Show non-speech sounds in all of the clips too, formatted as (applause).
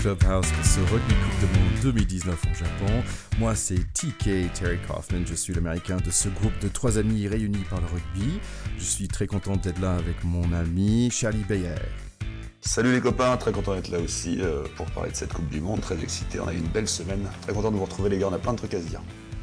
Clubhouse pour ce Rugby Coupe de Monde 2019 au Japon. Moi, c'est TK Terry Kaufman. Je suis l'américain de ce groupe de trois amis réunis par le rugby. Je suis très content d'être là avec mon ami Charlie Bayer. Salut les copains, très content d'être là aussi euh, pour parler de cette Coupe du Monde. Très excité, on a eu une belle semaine. Très content de vous retrouver les gars, on a plein de trucs à se dire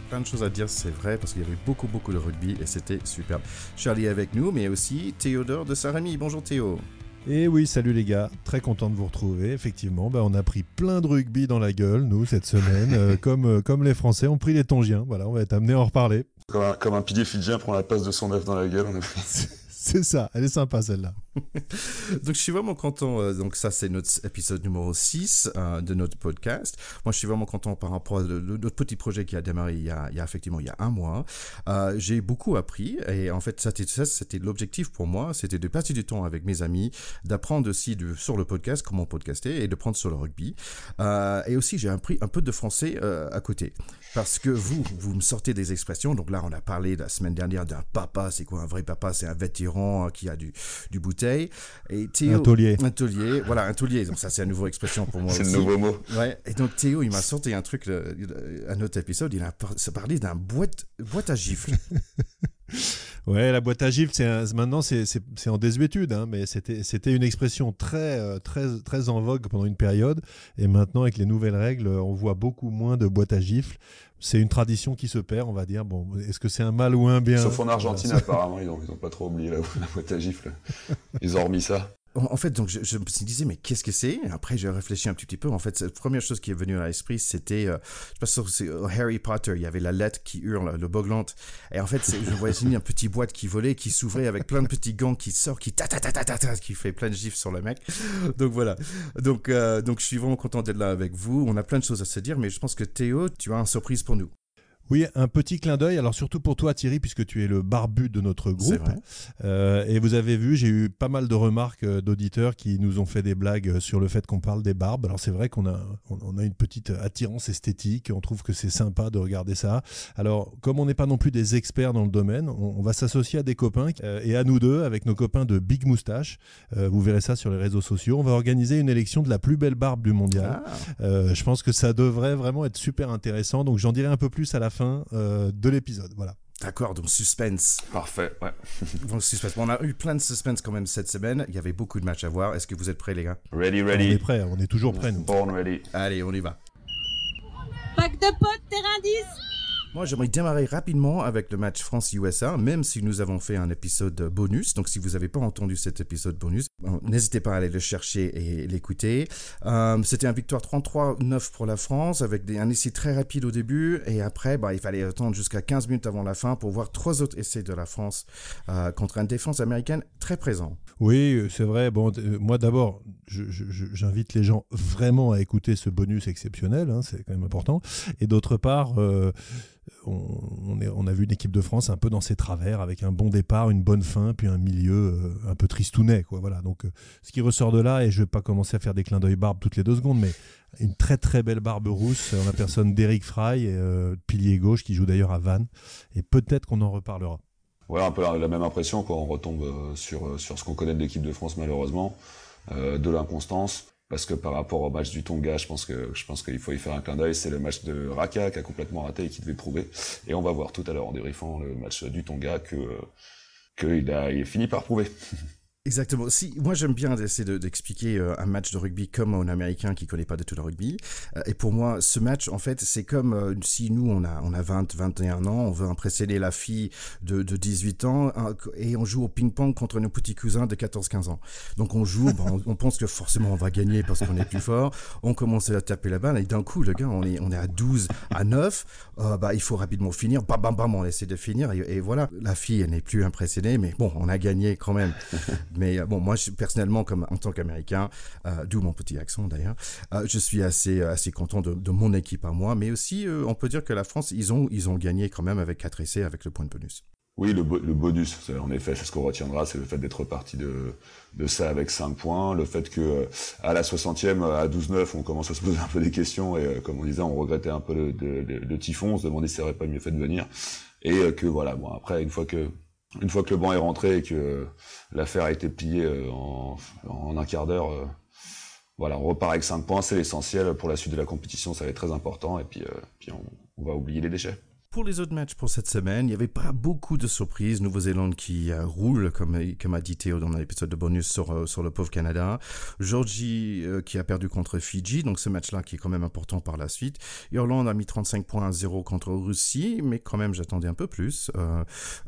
plein de choses à dire, c'est vrai, parce qu'il y avait beaucoup, beaucoup de rugby et c'était superbe. Charlie est avec nous, mais aussi Théodore de Saint-Rémy. Bonjour Théo. Et oui, salut les gars, très content de vous retrouver. Effectivement, bah, on a pris plein de rugby dans la gueule, nous, cette semaine, euh, (laughs) comme, euh, comme les Français ont pris les Tongiens. Voilà, on va être amené à en reparler. Comme un, comme un pilier fidjien prend la passe de son œuf dans la gueule. On (laughs) (laughs) C'est ça, elle est sympa celle-là. (laughs) donc je suis vraiment content, euh, donc ça c'est notre épisode numéro 6 euh, de notre podcast. Moi je suis vraiment content par rapport à notre petit projet qui a démarré il y a, effectivement il y a un mois. Euh, j'ai beaucoup appris et en fait ça c'était l'objectif pour moi, c'était de passer du temps avec mes amis, d'apprendre aussi sur le podcast comment podcaster et de prendre sur le rugby. et aussi j'ai appris un peu de français à côté parce que vous, vous me sortez des expressions. Donc là, on a parlé la semaine dernière d'un papa. C'est quoi un vrai papa? C'est un vétéran qui a du, du bouteille. Et Théo, un taulier. Un taulier, voilà, un taulier. Donc ça, c'est une nouvelle expression pour moi C'est le nouveau mot. Ouais. Et donc Théo, il m'a sorti un truc, un autre épisode. Il a parlé d'un boîte, boîte à gifles. (laughs) Ouais, la boîte à gifles, c'est maintenant c'est en désuétude, hein, mais c'était une expression très, euh, très, très en vogue pendant une période. Et maintenant, avec les nouvelles règles, on voit beaucoup moins de boîte à gifles. C'est une tradition qui se perd, on va dire. Bon, est-ce que c'est un mal ou un bien? Sauf en Argentine, apparemment, ils n'ont ont pas trop oublié la, (laughs) la boîte à gifles. Ils ont remis ça en fait, donc je, je, me disais, mais qu'est-ce que c'est? Après, j'ai réfléchi un petit, peu. En fait, la première chose qui est venue à l'esprit, c'était, euh, je sais pas si Harry Potter. Il y avait la lettre qui hurle, le boglante. Et en fait, je voyais une petite boîte qui volait, qui s'ouvrait avec plein de petits gants qui sortent, qui ta ta, ta qui fait plein de gifs sur le mec. Donc voilà. Donc, euh, donc je suis vraiment content d'être là avec vous. On a plein de choses à se dire, mais je pense que Théo, tu as une surprise pour nous. Oui, un petit clin d'œil. Alors surtout pour toi, Thierry, puisque tu es le barbu de notre groupe. Euh, et vous avez vu, j'ai eu pas mal de remarques euh, d'auditeurs qui nous ont fait des blagues euh, sur le fait qu'on parle des barbes. Alors c'est vrai qu'on a, on a une petite attirance esthétique. On trouve que c'est sympa de regarder ça. Alors comme on n'est pas non plus des experts dans le domaine, on, va s'associer à des copains et à nous deux avec nos copains de Big Moustache. vous verrez ça sur les réseaux sociaux. On va organiser une élection de la plus belle barbe du mondial. Ah. je pense que ça devrait vraiment être super intéressant. Donc j'en dirai un peu plus à la fin euh, de l'épisode. Voilà. D'accord, donc suspense. Parfait, ouais. (laughs) donc suspense. on a eu plein de suspense quand même cette semaine. Il y avait beaucoup de matchs à voir. Est-ce que vous êtes prêts, les gars? Ready, ready. On est prêts, on est toujours prêts, nous. Born ready. Allez, on y va. Pack de potes, terrain 10 moi, j'aimerais démarrer rapidement avec le match France-USA, même si nous avons fait un épisode bonus. Donc, si vous n'avez pas entendu cet épisode bonus, n'hésitez pas à aller le chercher et l'écouter. Euh, c'était un victoire 33-9 pour la France, avec un essai très rapide au début. Et après, bah, il fallait attendre jusqu'à 15 minutes avant la fin pour voir trois autres essais de la France euh, contre une défense américaine très présente. Oui, c'est vrai. Bon, euh, moi d'abord, j'invite les gens vraiment à écouter ce bonus exceptionnel, hein, c'est quand même important. Et d'autre part, on, a vu une équipe de France un peu dans ses travers, avec un bon départ, une bonne fin, puis un milieu euh, un peu tristounet. Voilà. Donc, euh, ce qui ressort de là, et je ne vais pas commencer à faire des clins d'œil barbe toutes les deux secondes, mais une très très belle barbe rousse en la personne d'Eric Fry, euh, pilier gauche, qui joue d'ailleurs à Vannes, et peut-être qu'on en reparlera. Voilà, un peu la, même impression quand on retombe sur ce qu'on connaît de l'équipe de France malheureusement, de l'inconstance parce que par rapport au match du Tonga, je pense que je pense qu'il faut y faire un clin d'œil. C'est le match de Raka qui a complètement raté et qui devait prouver. Et on va voir tout à l'heure en débriefant le match du Tonga que qu'il a il fini par prouver. (laughs) Exactement. Si, moi, j'aime bien essayer d'expliquer euh, un match de rugby comme un Américain qui connaît pas du tout le rugby. Euh, et pour moi, ce match, en fait, c'est comme euh, si nous, on a, on a 20, 21 ans, on veut impressionner la fille de, de 18 ans et on joue au ping-pong contre nos petits cousins de 14, 15 ans. Donc, on joue, on, on, pense que forcément on va gagner parce qu'on est plus fort. On commence à taper la balle et d'un coup, le gars, on est, on est à 12, à 9. bah, il faut rapidement finir. Bam, bam, bam, on essaie de finir. Et, et voilà, la fille, elle n'est plus impressionnée, mais bon, on a gagné quand même. Mais euh, bon, moi, personnellement, comme en tant qu'Américain, euh, d'où mon petit accent d'ailleurs, euh, je suis assez, assez content de, mon équipe à moi. Mais aussi, on peut dire que la France, ils ont, ils ont gagné quand même avec 4 essais, avec le point de bonus. Oui, le, bonus, en effet, c'est ce qu'on retiendra, c'est le fait d'être parti de, ça avec 5 points, le fait que à la 60e, à 12-9, on commence à se poser un peu des questions et comme on disait, on regrettait un peu le, le, typhon, on se demandait si ça aurait pas mieux fait de venir et que voilà, bon après une fois que une fois que le banc est rentré et que l'affaire a été pliée euh, en, un quart d'heure, euh, voilà, on repart avec 5 points, c'est l'essentiel. Pour la suite de la compétition, ça va être très important, et puis, puis on va oublier les déchets. Pour les autres matchs pour cette semaine, il n'y avait pas beaucoup de surprises. Nouvelle-Zélande qui euh, roule, comme, comme a dit Théo dans l'épisode de bonus sur, euh, sur le pauvre Canada. Georgie euh, qui a perdu contre Fidji, donc ce match-là qui est quand même important par la suite. Irlande a mis 35 points à 0 contre Russie, mais quand même j'attendais un peu plus.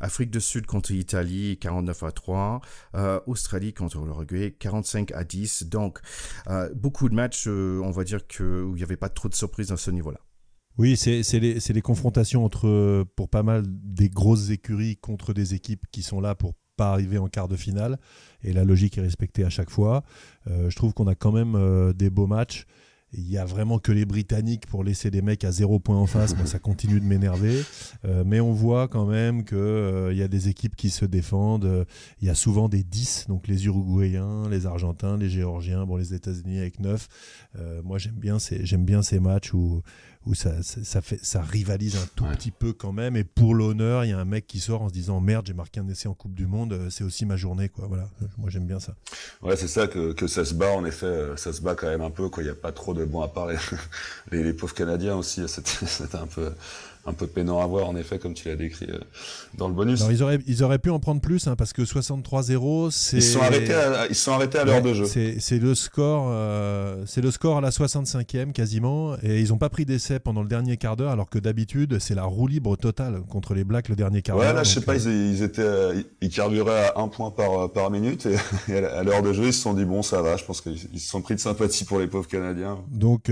Afrique du Sud contre Italie, 49 à 3. Australie contre l'Uruguay, 45 à 10. Donc beaucoup de matchs, on va dire que, où il n'y avait pas trop de surprises à ce niveau-là. Oui, c'est les, les, confrontations entre, pour pas mal, des grosses écuries contre des équipes qui sont là pour pas arriver en quart de finale. Et la logique est respectée à chaque fois. Euh, je trouve qu'on a quand même euh, des beaux matchs. Il y a vraiment que les Britanniques pour laisser des mecs à zéro point en face. ça continue de m'énerver. Euh, mais on voit quand même qu'il y a des équipes qui se défendent. Il y a souvent des 10, donc les Uruguayens, les Argentins, les Géorgiens, bon, les États-Unis avec 9. moi, j'aime bien, bien ces matchs où, où ça, ça, fait, ça rivalise un tout petit peu quand même. Et pour l'honneur, il y a un mec qui sort en se disant merde, j'ai marqué un essai en Coupe du Monde, euh, c'est aussi ma journée. Quoi. Voilà. Moi, j'aime bien ça. Ouais, c'est ça que, que, ça se bat, en effet, euh, ça se bat quand même un peu. Il n'y a pas trop de bons à part les, (laughs) les, pauvres Canadiens aussi. C'était (laughs) un peu un peu peinant à voir, en effet, comme tu l'as décrit euh, dans le bonus. ils, auraient, ils auraient pu en prendre plus, hein, parce que 63-0, c'est. Ils sont arrêtés à, ils sont arrêtés à l'heure de jeu. C'est le score, euh, c'est le score à la 65e quasiment, et ils n'ont pas pris d'essai pendant le dernier quart d'heure, alors que d'habitude c'est la roue libre totale contre les Blacks le dernier quart d'heure. Ouais, là je sais pas, euh, ils, étaient, ils carburaient à un point par par minute, (laughs) et, à l'heure de jeu ils se sont dit bon ça va, je pense qu'ils se sont pris de sympathie pour les pauvres Canadiens. Donc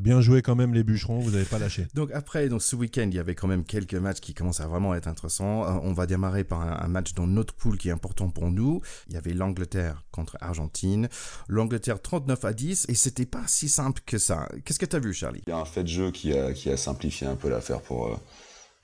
bien joué quand même les bûcherons, vous n'avez pas lâché. Donc après donc ce week-end il y avait quand même quelques matchs qui commencent à vraiment être intéressants. Euh, on va démarrer par un, match dans notre poule qui est important pour nous. Il y avait l'Angleterre contre Argentine. L'Angleterre 39 à 10 et c'était pas si simple que ça. Qu'est-ce que tu as vu, Charlie? Il y a un fait de jeu qui a, qui a simplifié un peu l'affaire pour, euh,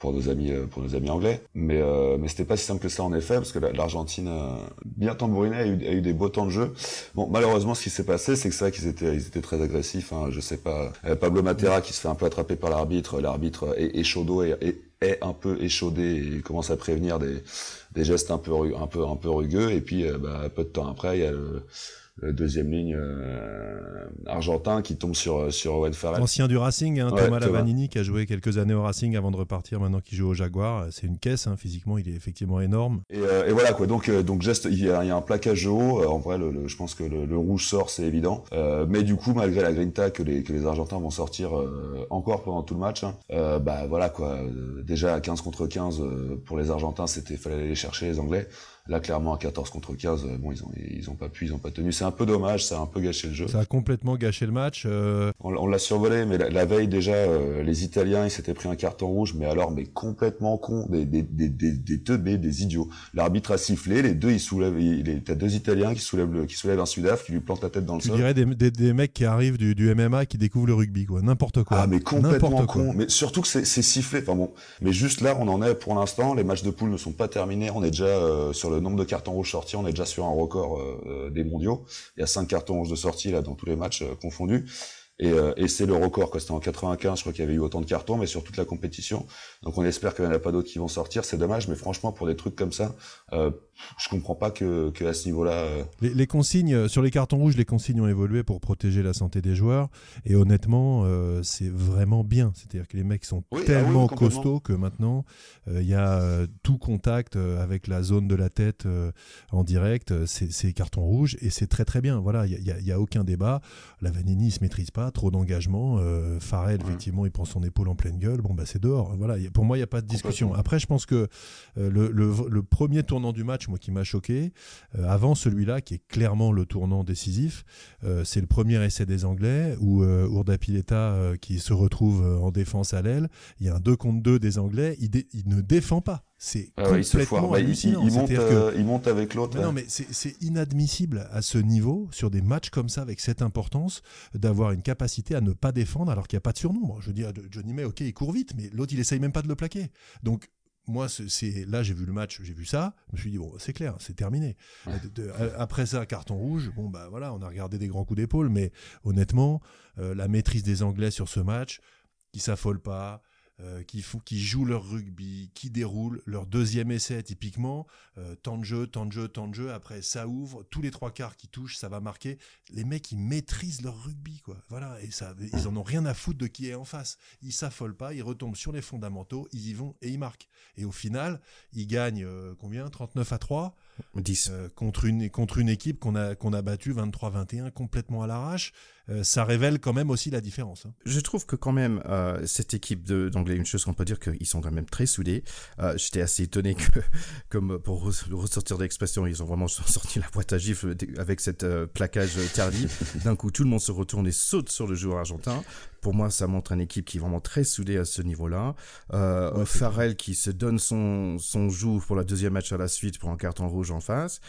pour nos amis euh, pour nos amis anglais. Mais euh, mais c'était pas si simple que ça en effet parce que l'Argentine euh, bien tambourinée a eu, a eu des beaux temps de jeu. Bon malheureusement ce qui s'est passé c'est que c'est vrai qu'ils étaient ils étaient très agressifs hein, je sais pas euh, Pablo Matera qui se fait un peu attraper par l'arbitre l'arbitre est, est chaud et, et, est un peu échaudé et commence à prévenir des, des gestes un peu un peu un peu rugueux. Et puis bah, peu de temps après il y a le deuxième ligne euh, argentin qui tombe sur sur Owen Farrell. Ancien du Racing, hein, Thomas Lavanini qui a joué quelques années au Racing avant de repartir. Maintenant qu'il joue au Jaguar, c'est une caisse. Hein, physiquement, il est effectivement énorme. Et, euh, et voilà quoi. Donc euh, donc geste, il y, a, il y a un plaquage haut. en vrai, le, je pense que le, rouge sort, c'est évident. mais du coup, malgré la grinta que les que les Argentins vont sortir encore pendant tout le match, hein, bah voilà quoi. Déjà à 15 contre 15 pour les Argentins, c'était fallait aller les chercher les Anglais. Là, clairement, à 14 contre 15, euh, bon, ils ont, ils ont pas pu, ils ont pas tenu. C'est un peu dommage, ça a un peu gâché le jeu. Ça a complètement gâché le match. Euh. On, l'a survolé, mais la, veille déjà, euh, les Italiens, ils s'étaient pris un carton rouge, mais alors, mais complètement con, des des des des, des teubés, des idiots. L'arbitre a sifflé, les deux, ils soulèvent, il, t'as deux Italiens qui soulèvent le, qui soulèvent un Sudaf, qui lui plante la tête dans le sol. Tu dirais des, des, des, mecs qui arrivent du, du MMA, qui découvrent le rugby, quoi, n'importe quoi. Ah, mais complètement con. Mais surtout que c'est sifflé. Enfin bon, mais juste là, on en est pour l'instant. Les matchs de poule ne sont pas terminés. On est déjà sur le nombre de cartons rouges on est déjà sur un record euh, euh, des mondiaux. Il y a cinq cartons rouges de sortie là dans tous les matchs euh, confondus. Et, et c'est le record, C'était en 95, je crois qu'il y avait eu autant de cartons, mais sur toute la compétition. Donc on espère qu'il n'y en a pas d'autres qui vont sortir. C'est dommage, mais franchement, pour des trucs comme ça, euh, je comprends pas que, que à ce niveau-là. Euh, les, consignes euh, sur les cartons rouges, les consignes ont évolué pour protéger la santé des joueurs. Et honnêtement, euh, c'est vraiment bien. C'est-à-dire que les mecs sont ah tellement costauds que maintenant, il y a tout contact avec la zone de la tête en direct. C'est cartons rouges et c'est très très bien. Voilà, il y, y, a aucun débat. La Vanini se maîtrise pas, trop d'engagement. Farrell, effectivement, il prend son épaule en pleine gueule. Bon bah c'est dehors. Voilà, pour moi, il n'y a pas de discussion. Après, je pense que le, le, le premier tournant du match moi qui m'a choqué. Euh, avant celui-là, qui est clairement le tournant décisif, euh, c'est le premier essai des Anglais où euh, Urdapileta qui se retrouve en défense à l'aile. Il y a un 2 contre 2 des Anglais. Il, il ne défend pas. C'est ah complètement hallucinant. Il, monte, il, monte, avec l'autre. Non, mais c'est inadmissible à ce niveau, sur des matchs comme ça, avec cette importance, d'avoir une capacité à ne pas défendre alors qu'il n'y a pas de surnombre. Je veux dire, Johnny May, ok, il court vite, mais l'autre, il essaye même pas de le plaquer. Donc, moi, c'est là, j'ai vu le match, j'ai vu ça, je me suis dit bon, c'est clair, c'est terminé. après ça, carton rouge. Bon bah voilà, on a regardé des grands coups d'épaule, mais honnêtement, euh, la maîtrise des Anglais sur ce match, qui s'affolent pas, euh, qui, jouent leur rugby, qui déroulent leur deuxième essai typiquement, euh, temps de jeu, temps de jeu, temps de jeu, après ça ouvre, tous les trois quarts qui touchent, ça va marquer. Les mecs, ils maîtrisent leur rugby, quoi. Voilà, et ça, ils en ont rien à foutre de qui est en face. Ils s'affolent pas, ils retombent sur les fondamentaux, ils y vont et ils marquent. Et au final, ils gagnent euh, combien? 39 à 3 10. contre, une, contre une équipe qu'on a, qu'on a battue 23-21 complètement à l'arrache. Ça révèle quand même aussi la différence. Hein. Je trouve que quand même, cette équipe d'anglais, une chose qu'on peut dire qu'ils sont quand même très soudés. J'étais assez étonné que, (laughs) comme pour ressortir de l'expression, ils ont vraiment (laughs) sorti la boîte à gifles avec cette plaquage tardif. (laughs) D'un coup, tout le monde se retourne et saute sur le joueur argentin pour moi, ça montre une équipe qui est vraiment très soudée à ce niveau-là. Euh, Farrell qui se donne son, son joue pour la deuxième match à la suite pour un carton rouge en face.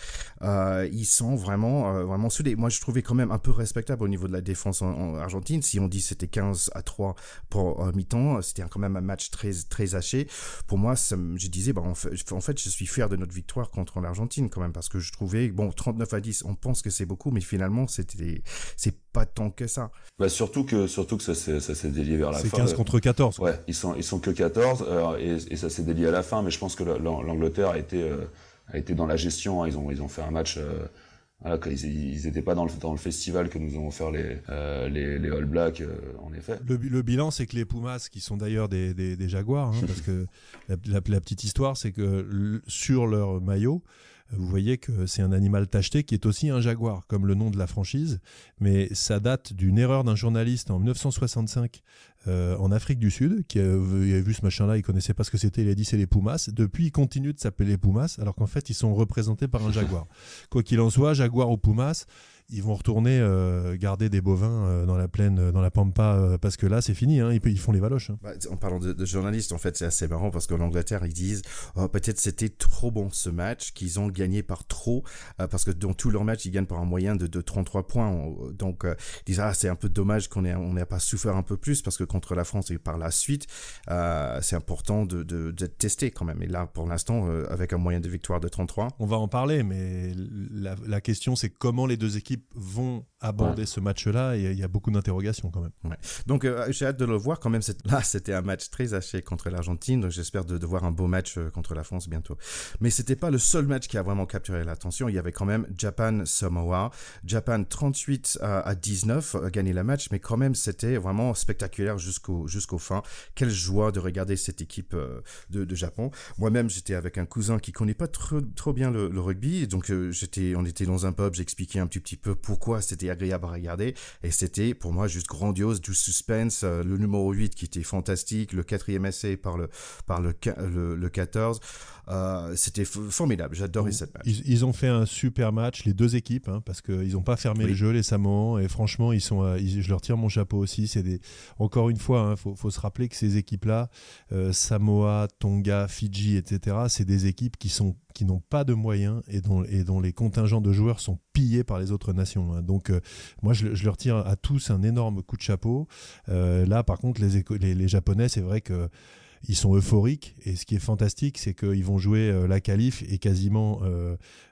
Euh, ils sont vraiment, euh, vraiment soudés. Moi, je trouvais quand même un peu respectable au niveau de la défense en, Argentine. Si on dit c'était 15 à 3 pour euh, mi-temps, c'était quand même un match très, très haché. Pour moi, ça, je disais, bah, en, fait, en fait, je suis fier de notre victoire contre l'Argentine quand même parce que je trouvais, bon, 39 à 10, on pense que c'est beaucoup, mais finalement, c'était, c'est pas tant que ça. Bah surtout que surtout que ça s'est ça s'est délié vers la fin. C'est 15 contre 14. Ouais, ils sont ils sont que 14 euh, et, et, ça s'est délié à la fin mais je pense que l'Angleterre a été euh, a été dans la gestion, hein. ils ont ils ont fait un match euh, voilà, ils, ils étaient pas dans le, dans le festival que nous ont offert les, euh, les, les, All Blacks, euh, en effet. Le, le bilan, c'est que les Pumas, qui sont d'ailleurs des, des, des, Jaguars, hein, parce que (laughs) la, la, la, petite histoire, c'est que sur leur maillot, vous voyez que c'est un animal tacheté qui est aussi un jaguar, comme le nom de la franchise, mais ça date d'une erreur d'un journaliste en 1965 euh, en Afrique du Sud, qui avait vu ce machin-là, il connaissait pas ce que c'était, il a dit c'est les Pumas. Depuis, il continue de s'appeler les Pumas, alors qu'en fait, ils sont représentés par un jaguar. Quoi qu'il en soit, jaguar ou Pumas, ils vont retourner euh, garder des bovins euh, dans la plaine, euh, dans la pampa, parce que là, c'est fini. Hein, ils, ils, font les valoches. Hein. Bah, en parlant de, de, journalistes, en fait, c'est assez marrant parce qu'en Angleterre, ils disent oh, peut-être c'était trop bon ce match, qu'ils ont gagné par trop, parce que dans tous leurs matchs, ils gagnent par un moyen de, de 33 points. Donc, ils disent ah, c'est un peu dommage qu'on ait, on n'ait pas souffert un peu plus, parce que contre la France et par la suite, c'est important de, de, d'être testé quand même. Et là, pour l'instant, avec un moyen de victoire de 33. On va en parler, mais la, la question, c'est comment les deux équipes vont aborder ce match-là et il y a beaucoup d'interrogations quand même. Ouais. Donc euh, j'ai hâte de le voir quand même. Là, c'était un match très haché contre l'Argentine, donc j'espère de, de, voir un beau match euh, contre la France bientôt. Mais c'était pas le seul match qui a vraiment capturé l'attention. Il y avait quand même Japan-Samoa. Japan 38 à, à 19 a gagné le match, mais quand même c'était vraiment spectaculaire jusqu'au jusqu'au fin. Quelle joie de regarder cette équipe euh, de, de Japon. Moi-même, j'étais avec un cousin qui connaît pas trop, trop bien le, le rugby, donc j'étais, on était dans un pub, j'expliquais un petit, petit peu pourquoi c'était agréable à regarder. Et c'était pour moi juste grandiose, du suspense. Euh, le numéro 8 qui était fantastique, le quatrième essai par le, par le, le, le 14. Euh, c'était formidable, j'adorais cette match. Ils, ils, ont fait un super match, les deux équipes, hein, parce qu'ils n'ont pas fermé oui. le jeu, les Samoans, et franchement, ils sont, euh, ils, je leur tire mon chapeau aussi. C'est des, encore une fois, il hein, faut, faut, se rappeler que ces équipes-là, euh, Samoa, Tonga, Fidji, etc., c'est des équipes qui sont qui n'ont pas de moyens et dont, les contingents de joueurs sont pillés par les autres nations. Hein. Donc, euh, moi, je, leur tire à tous un énorme coup de chapeau. Euh, là, par contre, les, Japonais, c'est vrai que ils sont euphoriques et ce qui est fantastique c'est qu'ils vont jouer euh, la qualif et quasiment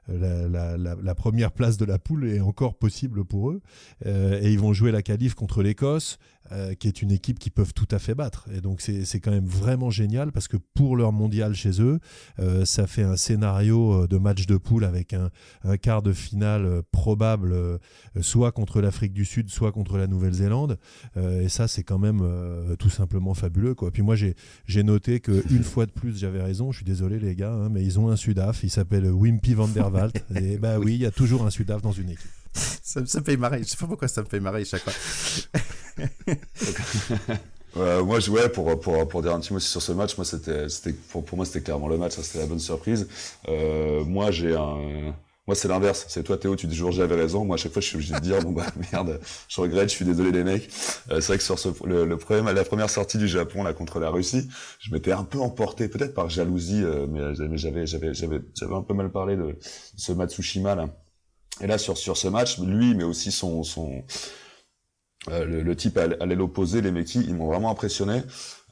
la, première place de la poule est encore possible pour eux et ils vont jouer la qualif contre l'Écosse euh, qui est une équipe qu'ils peuvent tout à fait battre et donc c'est quand même vraiment génial parce que pour leur mondial chez eux euh, ça fait un scénario de match de poule avec un, un quart de finale probable soit contre l'Afrique du Sud soit contre la Nouvelle-Zélande et ça c'est quand même tout simplement fabuleux quoi puis moi j'ai j'ai noté que (laughs) une fois de plus j'avais raison je suis désolé les gars hein, mais ils ont un Sudaf il s'appelle Wimpy van der Waal (laughs) et bah oui, il y a toujours un Sudaf dans une équipe. Ça, ça, me fait marrer. Je sais pas pourquoi ça me fait marrer chaque fois. (laughs) (laughs) euh, moi, je, ouais, pour, pour, pour dire un petit mot sur ce match, moi, c'était, c'était, pour, moi, c'était clairement le match. Ça, c'était la bonne surprise. Euh, moi, j'ai un, moi, c'est l'inverse. C'est toi, Théo, tu dis toujours j'avais raison. Moi, à chaque fois, je suis obligé de dire bon bah (laughs) merde, je regrette, je suis désolé les mecs. Euh, c'est vrai que sur ce, le, le problème, la première sortie du Japon là contre la Russie, je m'étais un peu emporté, peut-être par jalousie, euh, mais, j'avais j'avais j'avais j'avais un peu mal parlé de ce Matsushima là. Et là sur sur ce match, lui, mais aussi son son euh, le, le, type l'aile opposée, les mecs, ils m'ont vraiment impressionné.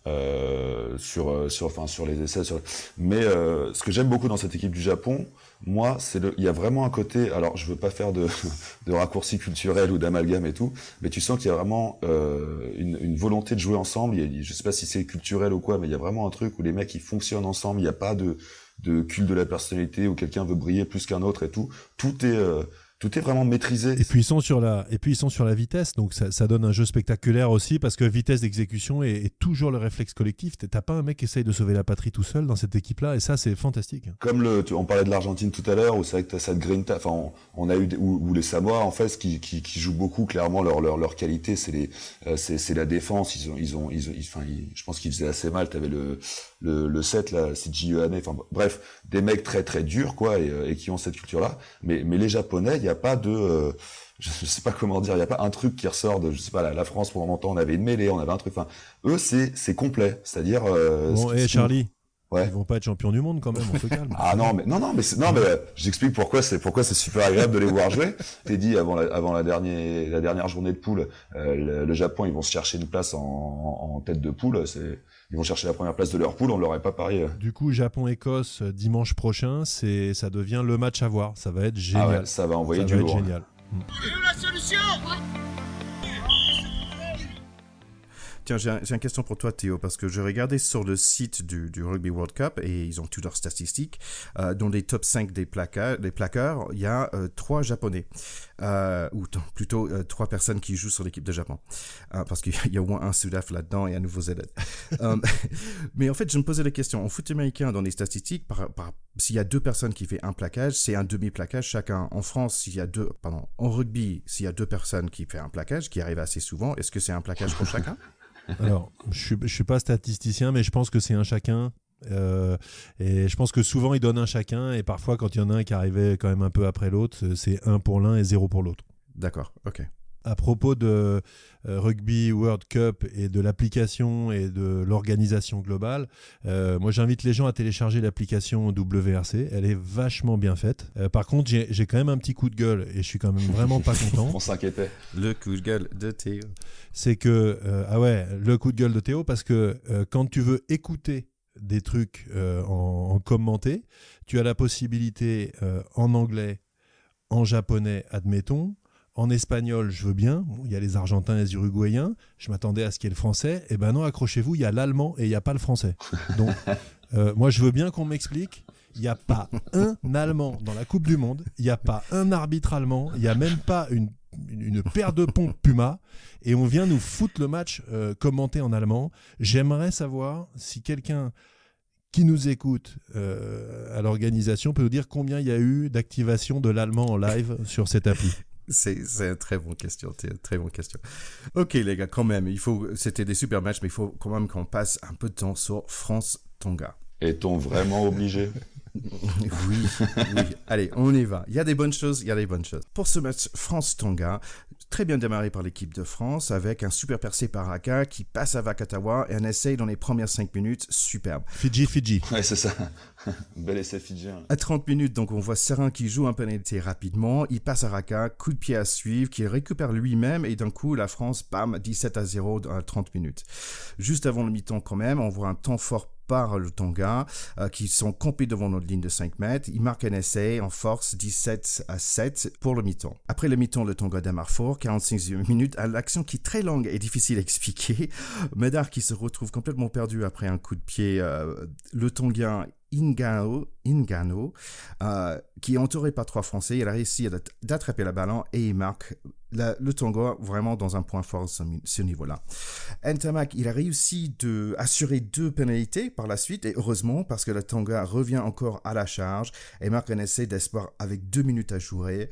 Euh, sur sur enfin sur les essais sur... mais euh, ce que j'aime beaucoup dans cette équipe du Japon moi c'est le il y a vraiment un côté alors je veux pas faire de (laughs) de raccourcis culturels ou d'amalgame et tout mais tu sens qu'il y a vraiment euh, une, une, volonté de jouer ensemble. Il y a, je sais pas si c'est culturel ou quoi, mais il y a vraiment un truc où les mecs ils fonctionnent ensemble. Il n'y a pas de de culte de la personnalité où quelqu'un veut briller plus qu'un autre et tout. Tout est euh, tout est vraiment maîtrisé. Et puis ils sont sur la, et puis ils sont sur la vitesse, donc ça, ça donne un jeu spectaculaire aussi parce que vitesse d'exécution est, toujours le réflexe collectif. T'as pas un mec qui essaye de sauver la patrie tout seul dans cette équipe-là, et ça c'est fantastique. Comme le, on parlait de l'Argentine tout à l'heure, où c'est vrai que t'as cette grinta, enfin on, a eu où, les Samoa en fait, qui, qui, qui jouent beaucoup clairement leur leur, leur qualité, c'est les, euh, c'est la défense. Ils ont ils ont ils, ont, enfin je pense qu'ils faisaient assez mal. T'avais le le, le 7 là, c'est J.E. Enfin bref, des mecs très très durs quoi et, euh, et qui ont cette culture-là. Mais mais les Japonais, n'y a pas de euh, je, sais pas comment dire, il y a pas un truc qui ressort de je sais pas la, la France pour longtemps on avait une mêlée, on avait un truc enfin eux c'est c'est complet, c'est-à-dire euh, Bon, et Charlie Ouais. Ils vont pas être champions du monde quand même, on se calme. (laughs) ah non, mais non, non, mais non, mais j'explique pourquoi c'est pourquoi c'est super agréable de les voir jouer. T'es dit avant la, avant la dernière la dernière journée de poule, euh, le, Japon ils vont se chercher une place en, en tête de poule. C'est ils vont chercher la première place de leur poule, on l'aurait pas parié. Du coup, Japon-Écosse euh, dimanche prochain, c'est ça devient le match à voir. Ça va être génial. Ah ouais, ça va envoyer ça du va Être génial. la solution? Tiens, j'ai une question pour toi, Théo, parce que je regardais sur le site du, Rugby World Cup et ils ont toutes leurs statistiques. Euh, dans les top 5 des placards, des placards il y a euh, trois Japonais, euh, ou plutôt euh, trois personnes qui jouent sur l'équipe de Japon, euh, parce qu'il (laughs) y a au moins un Sudaf là-dedans et un Nouveau-Zélande. (laughs) Mais en fait, je me posais la question, en foot américain, dans les statistiques, par, par, s'il y a deux personnes qui font un plaquage, c'est un demi-plaquage chacun. En France, s'il y a deux, pardon, en rugby, s'il y a deux personnes qui font un plaquage, qui arrive assez souvent, est-ce que c'est un plaquage pour chacun? Alors, je je suis pas statisticien, mais je pense que c'est un chacun. Euh, et je pense que souvent il donne un chacun, et parfois quand il y en a un qui arrivait quand même un peu après l'autre, c'est un pour l'un et zéro pour l'autre. D'accord, ok à propos de euh, Rugby World Cup et de l'application et de l'organisation globale, euh, moi j'invite les gens à télécharger l'application WRC. Elle est vachement bien faite. Euh, par contre, j'ai quand même un petit coup de gueule et je suis quand même vraiment pas (laughs) content. On s'inquiétait. Le coup de gueule de Théo. C'est que, ah ouais, le coup de gueule de Théo parce que quand tu veux écouter des trucs en, en, commenté, tu as la possibilité en anglais, en japonais, admettons, en espagnol, je veux bien. il y a les Argentins et les Uruguayens. Je m'attendais à ce qu'il y ait le français. Eh ben non, accrochez-vous, il y a l'allemand et il n'y a pas le français. Donc, (laughs) euh, moi, je veux bien qu'on m'explique. Il n'y a pas un Allemand dans la Coupe du Monde. Il n'y a pas un arbitre allemand. Il n'y a même pas une, une, paire de pompes Puma. Et on vient nous foutre le match euh, commenté en allemand. J'aimerais savoir si quelqu'un qui nous écoute euh, à l'organisation peut nous dire combien il y a eu d'activation de l'allemand en live sur cette appli. C'est une très bonne question, très bonne question. Ok les gars, quand même, il faut, c'était des super matchs, mais il faut quand même qu'on passe un peu de temps sur France-Tonga. Est-on vraiment obligé? (laughs) oui, oui. Allez, on y va. Il y a des bonnes choses, il y a des bonnes choses. Pour ce match France-Tonga, très bien démarré par l'équipe de France avec un super percé par Raka qui passe à Vakatawa et un essai dans les premières 5 minutes superbe. Fidji, Fidji. Ouais, c'est ça. (laughs) Bel essai fidjien. À 30 minutes, donc on voit Serin qui joue un pénalité rapidement, il passe à Raka, coup de pied à suivre, qui récupère lui-même et d'un coup la France, bam, 17 à 0 à 30 minutes. Juste avant le mi-temps quand même, on voit un temps fort par le Tonga, euh, qui sont campés devant notre ligne de 5 mètres. Ils marquent un essai en force 17 à 7 pour le mi-temps. Après le mi-temps, le Tonga démarre fort, 45 minutes, à l'action qui est très longue et difficile à expliquer. (laughs) Medar qui se retrouve complètement perdu après un coup de pied. Euh, le Tonga Ingano, Ingano euh, qui est entouré par trois Français. Il a réussi d'attraper la ballon et il marque le Tonga vraiment dans un point fort ce, ce niveau-là. Ntamak, il a réussi de assurer deux pénalités par la suite et heureusement parce que le Tonga revient encore à la charge et marque un essai d'espoir avec deux minutes à jouer.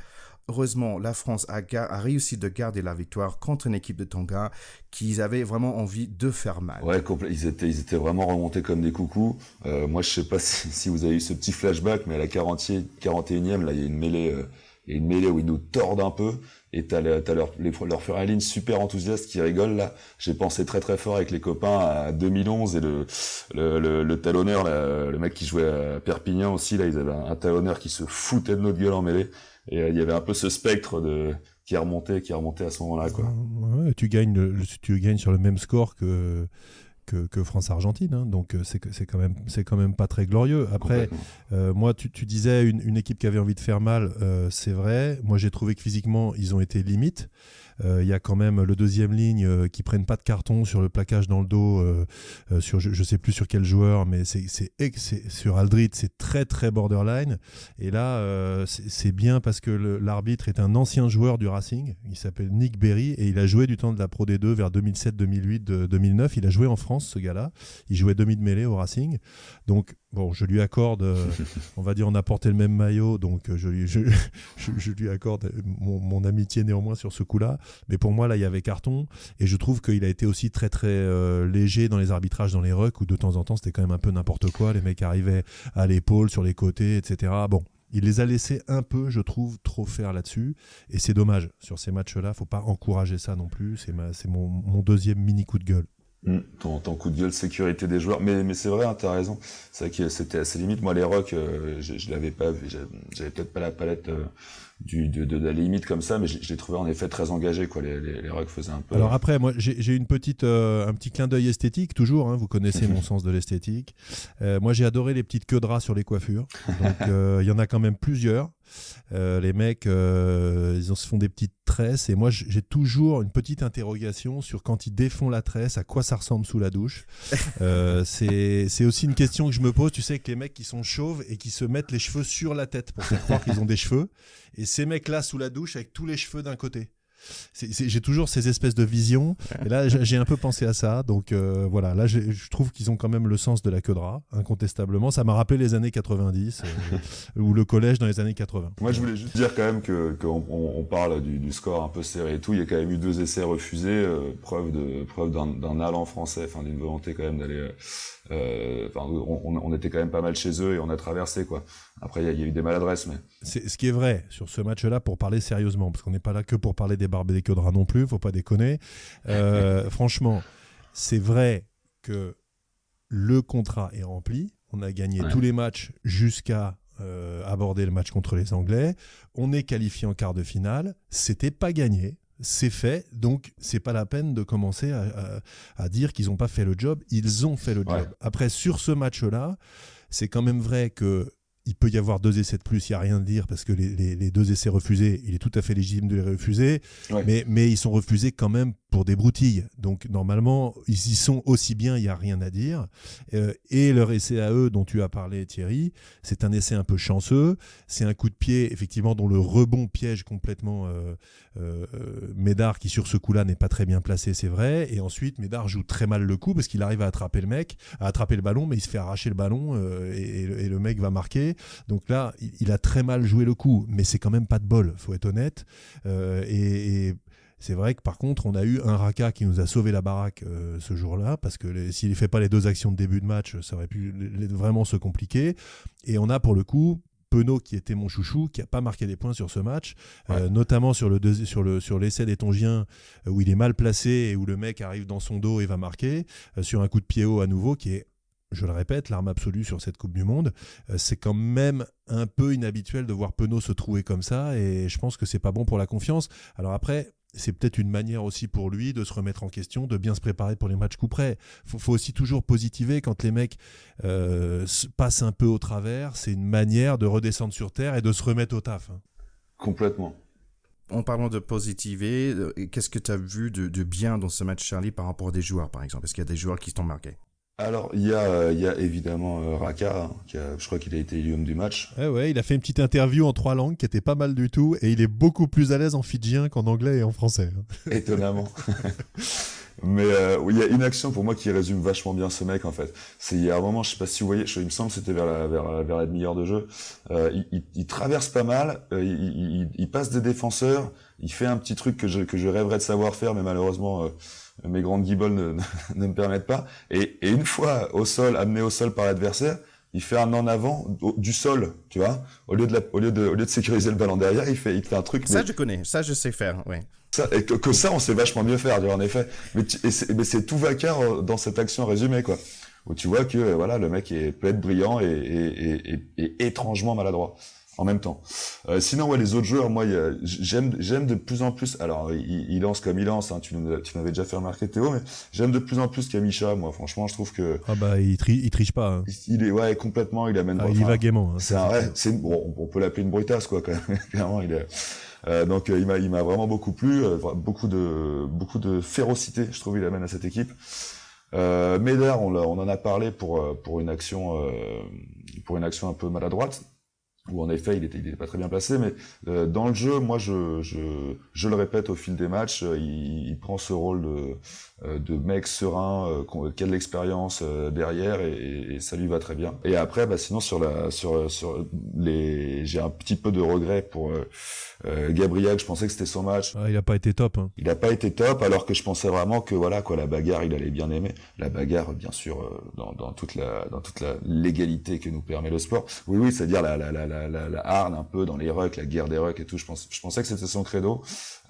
Heureusement, la France a, a, réussi de garder la victoire contre une équipe de Tonga qu'ils avaient vraiment envie de faire mal. Ouais, ils étaient, ils étaient vraiment remontés comme des coucous. Euh, moi, je sais pas (laughs) si, si, vous avez eu ce petit flashback, mais à la 40, 41e, là, il y a une mêlée, euh, une mêlée où ils nous tordent un peu. Et t'as, as leur, les, leur super enthousiaste qui rigole là. J'ai pensé très très fort avec les copains à 2011 et le le, le, le talonneur, le mec qui jouait à Perpignan aussi là, ils avaient un talonneur qui se foutait de notre gueule en mêlée. Et euh, il y avait un peu ce spectre de qui remontait, qui remontait à ce moment-là, quoi. Ouais, tu gagnes, tu gagnes sur le même score que que, France-Argentine. Hein. donc c'est quand même c'est quand même pas très glorieux. Après, moi, tu, tu disais une, une, équipe qui avait envie de faire mal, c'est vrai. Moi, j'ai trouvé que physiquement, ils ont été limites. Euh, il y a quand même le deuxième ligne euh, qui prennent pas de carton sur le plaquage dans le dos, euh, sur je, ne sais plus sur quel joueur, mais c'est sur Aldrit, c'est très très borderline. Et là, c'est bien parce que l'arbitre est un ancien joueur du Racing. Il s'appelle Nick Berry et il a joué du temps de la Pro D2 vers 2007, 2008, 2009. Il a joué en France, ce gars-là. Il jouait demi de mêlée au Racing. Donc Bon, je lui accorde, euh, (laughs) on va dire, on a porté le même maillot, donc euh, je, lui, je, (laughs) lui accorde mon, amitié néanmoins sur ce coup-là. Mais pour moi, là, il y avait carton, et je trouve qu'il a été aussi très très euh, léger dans les arbitrages, dans les rucks, où de temps en temps, c'était quand même un peu n'importe quoi. Les mecs arrivaient à l'épaule, sur les côtés, etc. Bon, il les a laissés un peu, je trouve, trop faire là-dessus. Et c'est dommage. Sur ces matchs-là, faut pas encourager ça non plus. C'est mon, mon deuxième mini coup de gueule. Mmh, ton, coup de gueule, sécurité des joueurs. Mais, c'est vrai, hein, t'as raison. C'est vrai que c'était assez limite. Moi, les rocks, euh, je, je l'avais pas vu. J'avais peut-être pas la palette euh, du, de, de, la limite comme ça, mais je, l'ai trouvé en effet très engagé. Quoi. Les, les, les rocks faisaient un peu. Alors après, moi, j'ai une petite, euh, un petit clin d'œil esthétique, toujours. Hein, vous connaissez mon (laughs) sens de l'esthétique. moi, j'ai adoré les petites queues de rats sur les coiffures. Donc, (laughs) il y en a quand même plusieurs. Euh, les mecs, euh, ils se font des petites tresses. Et moi, j'ai toujours une petite interrogation sur quand ils défont la tresse, à quoi ça ressemble sous la douche. (laughs) Euh, c'est aussi une question que je me pose. Tu sais que les mecs qui sont chauves et qui se mettent les cheveux sur la tête pour faire croire qu'ils ont des cheveux. Et ces mecs-là sous la douche avec tous les cheveux d'un côté j'ai toujours ces espèces de visions. Et là, j'ai un peu pensé à ça. Donc euh, voilà, là, je trouve qu'ils ont quand même le sens de la queue de rat, incontestablement. Ça m'a rappelé les années 90 euh, ou le collège dans les années 80. Moi, je voulais juste dire quand même que qu'on on, parle du, score un peu serré et tout. Il y a quand même eu deux essais refusés, euh, preuve de preuve d'un allant français, enfin d'une volonté quand même d'aller. on, on, était quand même pas mal chez eux et on a traversé quoi. Après, il y, a eu des maladresses, mais. Ce qui est vrai sur ce match-là, pour parler sérieusement, parce qu'on n'est pas là que pour parler des queues de non plus, faut pas déconner. Euh, (laughs) franchement, c'est vrai que le contrat est rempli. On a gagné tous les matchs jusqu'à euh, aborder le match contre les Anglais. On est qualifié en quart de finale. C'était pas gagné. C'est fait, donc c'est pas la peine de commencer à, dire qu'ils n'ont pas fait le job. Ils ont fait le job. Après, sur ce match-là, c'est quand même vrai que il peut y avoir deux essais de plus, il n'y a rien à dire parce que les, deux essais refusés, il est tout à fait légitime de les refuser, mais, mais ils sont refusés quand même pour des broutilles. Donc normalement, ils y sont aussi bien, il n'y a rien à dire. Euh, et leur essai à eux dont tu as parlé Thierry, c'est un essai un peu chanceux. C'est un coup de pied effectivement dont le rebond piège complètement euh, euh, Médard qui sur ce coup-là n'est pas très bien placé, c'est vrai. Et ensuite Médard joue très mal le coup parce qu'il arrive à attraper le mec, à attraper le ballon, mais il se fait arracher le ballon et, le mec va marquer. Donc là, il, a très mal joué le coup, mais c'est quand même pas de bol, faut être honnête. et c'est vrai que par contre, on a eu un Raka qui nous a sauvé la baraque euh, ce jour-là, parce que s'il ne fait pas les deux actions de début de match, ça aurait pu vraiment se compliquer. Et on a pour le coup Penaud qui était mon chouchou, qui n'a pas marqué des points sur ce match, euh, notamment sur le sur le sur l'essai des Tongiens euh, où il est mal placé et où le mec arrive dans son dos et va marquer sur un coup de pied haut à nouveau qui est je le répète, l'arme absolue sur cette Coupe du Monde. c'est quand même un peu inhabituel de voir Penaud se trouver comme ça et je pense que c'est pas bon pour la confiance. Alors après, c'est peut-être une manière aussi pour lui de se remettre en question, de bien se préparer pour les matchs coup près. Faut, faut aussi toujours positiver quand les mecs euh, passent un peu au travers. C'est une manière de redescendre sur terre et de se remettre au taf. Hein. Complètement. En parlant de positiver, euh, qu'est-ce que tu as vu de, de, bien dans ce match, Charlie, par rapport à des joueurs, par exemple? Est-ce qu'il y a des joueurs qui t'ont marqué? Alors, il y a, il y a évidemment euh, Raka, hein, qui a, je crois qu'il a été élu homme du match. Ouais, ouais, il a fait une petite interview en trois langues qui était pas mal du tout, et il est beaucoup plus à l'aise en fidjien qu'en anglais et en français. Hein. (laughs) Étonnamment. (laughs) Mais euh, il y a une action pour moi qui résume vachement bien ce mec en fait. C'est il y a un moment, je sais pas si vous voyez, je, il me semble que c'était vers la, vers, vers la demi-heure de jeu. Euh, il, il, il, traverse pas mal, euh, il, il, passe des défenseurs, il fait un petit truc que je, que je rêverais de savoir faire, mais malheureusement euh, mes grandes guibolles (laughs) ne, ne, me permettent pas. Et, et, une fois au sol, amené au sol par l'adversaire, il fait un en avant du sol, tu vois. Au lieu de, la, au lieu de, au lieu de sécuriser le ballon derrière, il fait, il fait un truc. Ça, je connais. Ça, je sais faire, oui. Ça, et que, ça, on sait vachement mieux faire, en effet. Mais, c'est tout vacarme euh, dans cette action résumée, quoi. Où tu vois que, voilà, le mec est, peut être brillant et, et, et, et étrangement maladroit. En même temps. Euh, sinon, ouais, les autres joueurs, moi, j'aime, j'aime de plus en plus. Alors, il, lance comme il lance. Hein, tu, tu m'avais déjà fait remarquer Théo, mais j'aime de plus en plus Kamisha. Moi, franchement, je trouve que. Ah bah, il, il triche pas. Hein. Il est ouais complètement. Il amène. Ah, il y va gaiement. Hein, c'est un, ouais, c'est bon, on peut l'appeler une brutasse quoi. Quand même. (laughs) Clairement, il est. Euh, donc, euh, il m'a, il m'a vraiment beaucoup plu. Euh, beaucoup de, beaucoup de férocité. Je trouve il amène à cette équipe. Euh, Meder, on, on, en a parlé pour pour une action, pour une action un peu maladroite où en effet il était, il était pas très bien placé, mais euh, dans le jeu, moi je, je, je, le répète au fil des matchs, euh, il, il prend ce rôle de, de mec serein, qui a de l'expérience derrière et, et, ça lui va très bien. Et après, bah, sinon sur la sur sur les, j'ai un petit peu de regret pour euh, Gabriel, je pensais que c'était son match. Ah, il a pas été top. Hein. Il a pas été top, alors que je pensais vraiment que voilà quoi, la bagarre, il allait bien aimer. La bagarre, bien sûr, dans, dans toute la dans toute la légalité que nous permet le sport. Oui, oui, c'est-à-dire la la la la, la, harne un peu dans les rucks, la guerre des rucks et tout. Je, pense, je pensais que c'était son credo.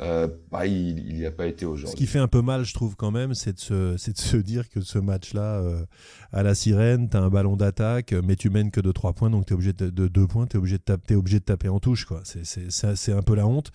Euh, bah, il n'y a pas été aujourd'hui. Ce qui fait un peu mal, je trouve quand même, c'est de se, (laughs) de se dire que ce match-là, euh, à la sirène, tu as un ballon d'attaque, mais tu mènes que de 3 points, donc tu es obligé de, de 2 points, tu es, obligé de obligé de taper en touche. C'est un peu la honte.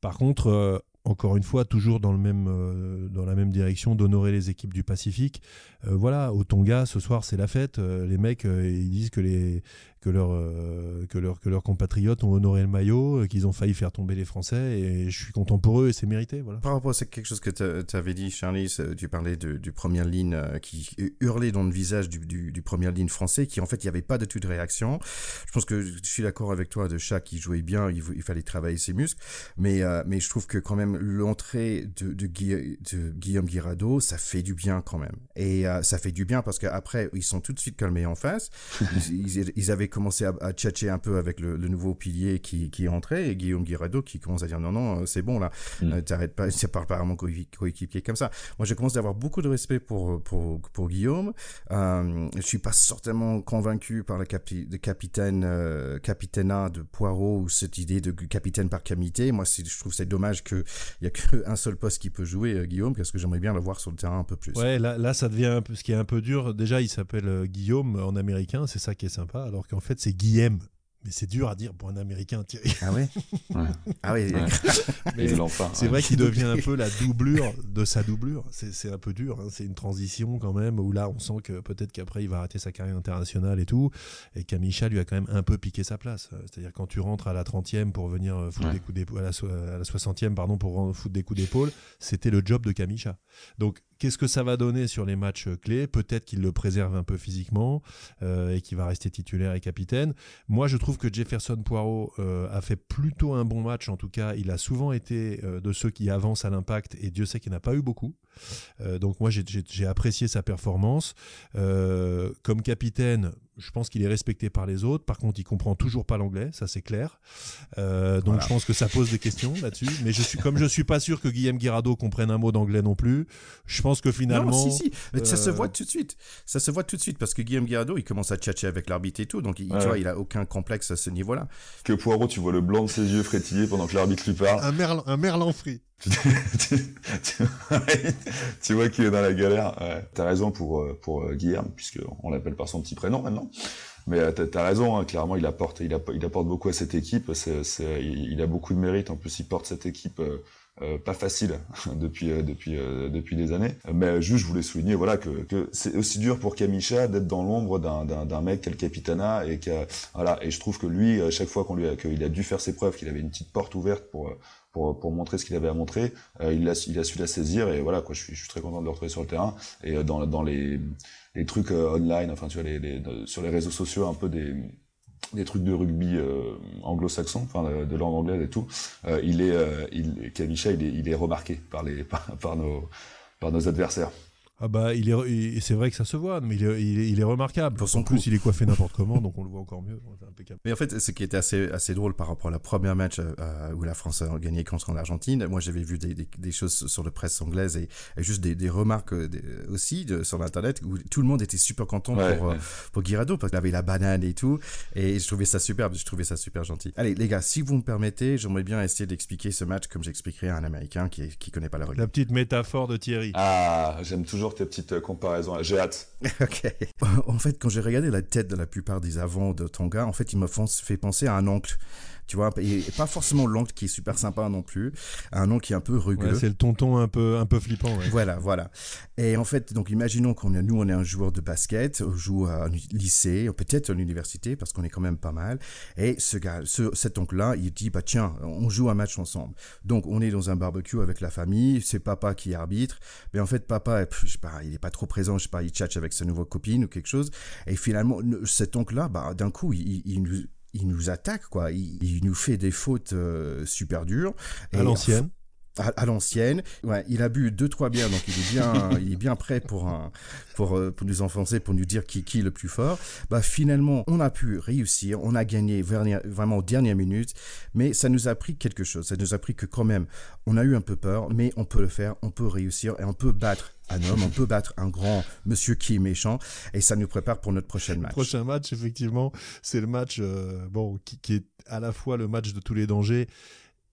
Par contre, euh, encore une fois, toujours dans, le même, euh, dans la même direction d'honorer les équipes du Pacifique. Voilà, au Tonga, ce soir, c'est la fête. les mecs, ils disent que les, que, leur, euh, que, leur, que leurs compatriotes ont honoré le maillot, euh, qu'ils ont failli faire tomber les Français, et je suis content pour eux, et c'est mérité. Voilà. Par rapport à quelque chose que tu avais dit, Charlie, tu parlais de, du première ligne euh, qui hurlait dans le visage du, du, du première ligne français, qui en fait, il n'y avait pas de tout de réaction. Je pense que je suis d'accord avec toi de chat qui jouait bien, il, il, fallait travailler ses muscles, mais, mais je trouve que quand même l'entrée de, de, de, Guillaume Guirado, ça fait du bien quand même. Et ça fait du bien parce qu'après, ils sont tout de suite calmés en face. (laughs) ils, ils, ils avaient commencé à, à tchatcher un peu avec le, le, nouveau pilier qui, qui est entré et Guillaume Guirado qui commence à dire non, non, euh, c'est bon là, mm. euh, t'arrêtes pas, (laughs) ça parle pas à mon coéquipier comme ça. Moi, je commence à avoir beaucoup de respect pour, pour, pour Guillaume. Euh, je suis pas certainement convaincu par le capi, de capitaine, euh, capitainat de Poirot ou cette idée de capitaine par camité. Moi, je trouve c'est dommage qu'il (laughs) y a qu'un seul poste qui peut jouer, euh, Guillaume, parce que j'aimerais bien le voir sur le terrain un peu plus. Ouais, là, là ça devient un peu, ce qui est un peu dur. Déjà, il s'appelle Guillaume en américain, c'est ça qui est sympa, alors qu'en fait, c'est Guillaume. Mais c'est dur à dire pour un Américain, Thierry. Ah ouais, (laughs) Ah oui. c'est vrai qu'il devient un peu la doublure de sa doublure. C'est un peu dur. Hein. C'est une transition quand même où là, on sent que peut-être qu'après, il va arrêter sa carrière internationale et tout. Et Kamisha lui a quand même un peu piqué sa place. C'est-à-dire quand tu rentres à la 30e pour venir foutre des coups d'épaule, à, la, 60e, pardon, pour foutre des coups d'épaule, c'était le job de Kamisha. Donc Qu'est-ce que ça va donner sur les matchs clés? Peut-être qu'il le préserve un peu physiquement euh, et qu'il va rester titulaire et capitaine. Moi, je trouve que Jefferson Poirot euh, a fait plutôt un bon match. En tout cas, il a souvent été euh, de ceux qui avancent à l'impact et Dieu sait qu'il n'a pas eu beaucoup. Donc moi, j'ai apprécié sa performance. Comme capitaine, je pense qu'il est respecté par les autres. Par contre, il comprend toujours pas l'anglais, ça c'est clair. Euh, donc je pense que ça pose des questions là-dessus. Mais je suis comme je suis pas sûr que Guillaume Guirado comprenne un mot d'anglais non plus. Je pense que finalement, non, si si, ça se voit tout de suite. Ça se voit tout de suite parce que Guillaume Guirado, il commence à tchatcher avec l'arbitre et tout, donc il, tu vois, il a aucun complexe à ce niveau-là. Que Poirot, tu vois le blanc de ses yeux frétiller pendant que l'arbitre lui parle. Un merlan, un merlan frit. (laughs) tu, vois qu'il est dans la galère. Ouais. T'as raison pour euh, pour euh, Guillaume, puisque on l'appelle par son petit prénom maintenant. Mais euh, t'as as raison, hein, clairement, il apporte, il, apporte, il apporte beaucoup à cette équipe. C'est, il, a beaucoup de mérite. En plus, il porte cette équipe euh, pas facile (laughs) depuis depuis depuis des années. Mais juste, je voulais souligner, voilà, que, que c'est aussi dur pour Kamisha d'être dans l'ombre d'un d'un mec qui a le capitana et qui voilà. Et je trouve que lui, chaque fois qu'on lui qu'il a dû faire ses preuves, qu'il avait une petite porte ouverte pour pour, pour montrer ce qu'il avait à montrer. Euh, il, a, il a su la saisir et voilà quoi. Je suis, je suis très content de le retrouver sur le terrain et euh, dans, dans les, les trucs euh, online, enfin tu vois les, les, sur les réseaux sociaux un peu des trucs de rugby anglo-saxon, enfin de, langue anglaise et tout. il est, il, Kavisha, il est, il est remarqué par les (laughs) par nos par nos adversaires. Ah bah il est, c'est vrai que ça se voit, mais il est, il est, remarquable. Pour son en plus, il est coiffé n'importe comment, donc on le voit encore mieux. Impeccable. Mais en fait, ce qui était assez, assez drôle par rapport à la première match euh, où la France a gagné contre l'Argentine, moi j'avais vu des, des, des, choses sur la presse anglaise et, juste des, des remarques euh, aussi de, sur l'internet où tout le monde était super content pour, euh, pour Guirado parce qu'il avait la banane et tout, et je trouvais ça superbe, je trouvais ça super gentil. Allez les gars, si vous me permettez, j'aimerais bien essayer d'expliquer ce match comme j'expliquerai à un Américain qui, qui connaît pas la rugby. La petite métaphore de Thierry. Ah, j'aime toujours tes petites comparaisons. J'ai hâte. (laughs) ok. En fait, quand j'ai regardé la tête de la plupart des avants de Tonga, en fait, il m'a fait penser à un oncle tu vois, et pas forcément l'oncle qui est super sympa non plus, un oncle qui est un peu rugueux. c'est le tonton un peu, un peu flippant. Voilà, voilà. Et en fait, donc imaginons qu'on est, nous, on est un joueur de basket, on joue à un lycée, peut-être à l'université, parce qu'on est quand même pas mal. Et ce gars, ce, cet oncle-là, il dit, bah tiens, on joue un match ensemble. Donc, on est dans un barbecue avec la famille, c'est papa qui arbitre, mais en fait, papa, je sais pas, il est pas trop présent, je sais pas, il tchatche avec sa nouvelle copine ou quelque chose. Et finalement, cet oncle-là, bah, d'un coup, il, il, nous il nous attaque, quoi. Il, nous fait des fautes euh, super dures. À l'ancienne à, l'ancienne. Ouais, il a bu deux trois bières, donc il est bien, (laughs) il est bien prêt pour un, pour euh, pour nous enfoncer, pour nous dire qui qui est le plus fort. Bah finalement, on a pu réussir, on a gagné vraiment aux dernières minutes, mais ça nous a pris quelque chose. Ça nous a pris que quand même, on a eu un peu peur, mais on peut le faire, on peut réussir et on peut battre un homme, on peut battre un grand monsieur qui est méchant et ça nous prépare pour notre prochain match. Prochain match, effectivement, c'est le match euh, bon qui, qui, est à la fois le match de tous les dangers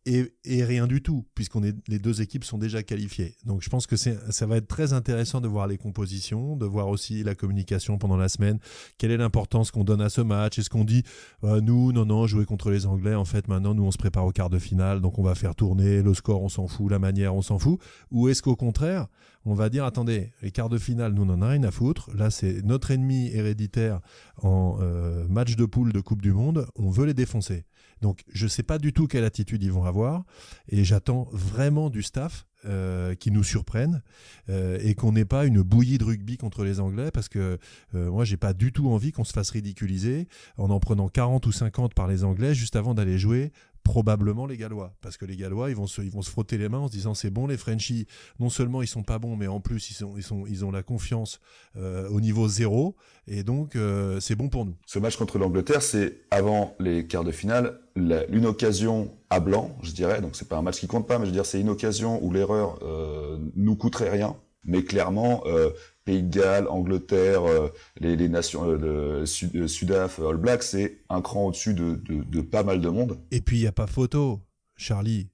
et, rien du tout, puisqu'on est les deux équipes sont déjà qualifiées. Donc je pense que ça va être très intéressant de voir les compositions, de voir aussi la communication pendant la semaine. Quelle est l'importance qu'on donne à ce match? Est-ce qu'on dit euh, nous non non jouer contre les Anglais en fait maintenant nous on se prépare au quart de finale donc on va faire tourner le score on s'en fout la manière on s'en fout? Ou est-ce qu'au contraire on va dire attendez les quarts de finale nous n'en a rien à foutre. Là c'est notre ennemi héréditaire en euh, match de poule de Coupe du Monde. On veut les défoncer donc je ne sais pas du tout quelle attitude ils vont avoir et j'attends vraiment du staff euh, qui nous surprenne euh, et qu'on n'ait pas une bouillie de rugby contre les Anglais parce que euh, moi j'ai pas du tout envie qu'on se fasse ridiculiser en en prenant 40 ou 50 par les Anglais juste avant d'aller jouer probablement les Gallois. Parce que les Gallois, ils vont se, ils vont se frotter les mains en se disant c'est bon, les Frenchies, non seulement ils sont pas bons, mais en plus ils, sont, ils, sont, ils ont la confiance euh, au niveau zéro. Et donc, euh, c'est bon pour nous. Ce match contre l'Angleterre, c'est avant les quarts de finale, une occasion à blanc, je dirais. Donc, c'est pas un match qui compte pas, mais je veux dire, c'est une occasion où l'erreur euh, nous coûterait rien. Mais clairement, euh, Pays de Galles, Angleterre, euh, les, nations, euh, le Sud, Sudaf, All Black, c'est un cran au-dessus de, de, de, pas mal de monde. Et puis il y a pas photo, Charlie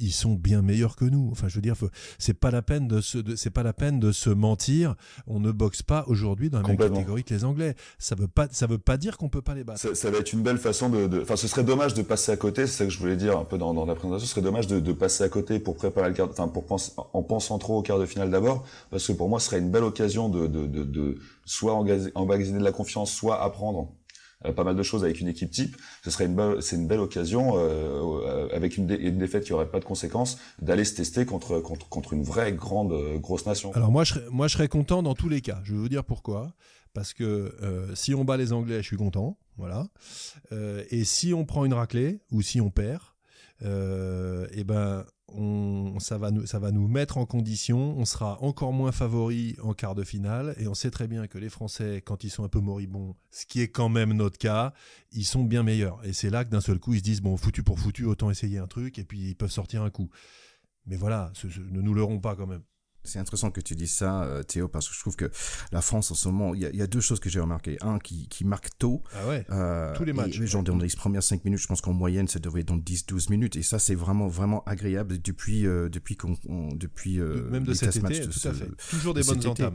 ils, sont bien meilleurs que nous. Enfin, je veux dire, c'est pas la peine de se, c'est pas la peine de se mentir. On ne boxe pas aujourd'hui dans la même catégorie que les Anglais. Ça veut pas, ça veut pas dire qu'on peut pas les battre. Ça, ça, va être une belle façon de, enfin, ce serait dommage de passer à côté. C'est ça que je voulais dire un peu dans, dans la présentation. Ce serait dommage de, de, passer à côté pour préparer le quart, enfin, pour penser, en pensant trop au quart de finale d'abord, parce que pour moi, ce serait une belle occasion de, de, de, de soit emmagasiner de la confiance, soit apprendre pas mal de choses avec une équipe type, ce serait une c'est une belle occasion euh, euh, avec une, défaite qui aurait pas de conséquences d'aller se tester contre une vraie grande grosse nation. Alors moi je moi je serais content dans tous les cas. Je vais vous dire pourquoi. Parce que si on bat les Anglais, je suis content, voilà. et si on prend une raclée ou si on perd, et eh ben on, ça, va nous, ça va nous mettre en condition, on sera encore moins favori en quart de finale, et on sait très bien que les Français, quand ils sont un peu moribonds, ce qui est quand même notre cas, ils sont bien meilleurs. Et c'est là que d'un seul coup, ils se disent, bon, foutu pour foutu, autant essayer un truc, et puis ils peuvent sortir un coup. Mais voilà, ne nous leurrons pas quand même. C'est intéressant que tu dises ça, euh, Théo, parce que je trouve que la France, en ce moment, il y, a deux choses que j'ai remarquées. Un, qui, qui marque tôt. Ah ouais, euh, tous les matchs. Et, genre, dans les premières 5 minutes, je pense qu'en moyenne, ça devrait être dans 10-12 minutes. Et ça, c'est vraiment, vraiment agréable depuis, euh, depuis qu'on, depuis, Même de cet été, tout à fait. Toujours des bonnes entames.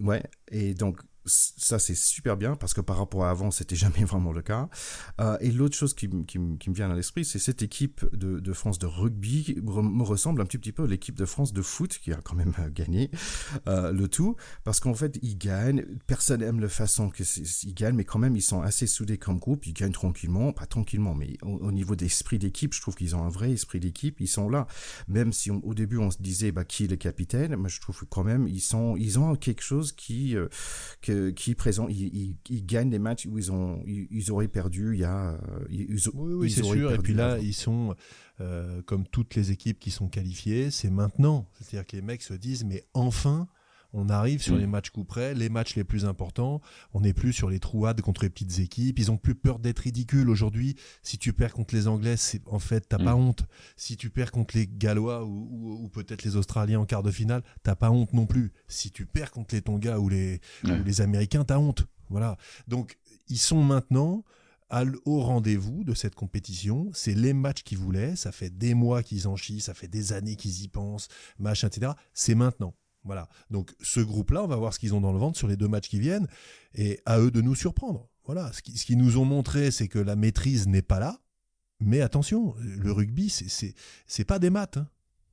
Ouais, et donc ça c'est super bien parce que par rapport à avant c'était (laughs) jamais vraiment le cas. Euh, et l'autre chose qui, qui, qui, me vient à l'esprit c'est cette équipe de, de, France de rugby me ressemble un petit, peu à l'équipe de France de foot qui a quand même euh, gagné euh, le tout. Parce qu'en fait ils gagnent personne aime la façon qu'ils gagnent mais quand même ils sont assez soudés comme groupe ils gagnent tranquillement pas tranquillement mais au, niveau d'esprit d'équipe je trouve qu'ils ont un vrai esprit d'équipe ils sont là. Même si au début on se disait bah, qui est le capitaine moi je trouve quand même ils sont ils ont quelque chose qui euh, qui présent, ils, gagnent des matchs où ils ont, ils, auraient perdu il y a, oui, oui c'est sûr. Et puis là, ils sont euh, comme toutes les équipes qui sont qualifiées, c'est maintenant. C'est-à-dire que les mecs se disent, mais enfin, on arrive sur mm. les matchs coup près, les matchs les plus importants. On n'est plus sur les trouades contre les petites équipes. Ils ont plus peur d'être ridicules aujourd'hui. Si tu perds contre les Anglais, c'est en fait t'as pas mm. honte. Si tu perds contre les Gallois ou, peut-être les Australiens en quart de finale, t'as pas honte non plus. Si tu perds contre les Tonga ou les ou les Américains, t'as honte. Voilà. Donc ils sont maintenant au rendez-vous de cette compétition. C'est les matchs qu'ils voulaient. Ça fait des mois qu'ils en chient, ça fait des années qu'ils y pensent, machin, etc. C'est maintenant. Voilà. Donc ce groupe-là, on va voir ce qu'ils ont dans le ventre sur les deux matchs qui viennent, et à eux de nous surprendre. Voilà. Ce qu'ils nous ont montré, c'est que la maîtrise n'est pas là. Mais attention, le rugby, c'est pas des maths. Hein.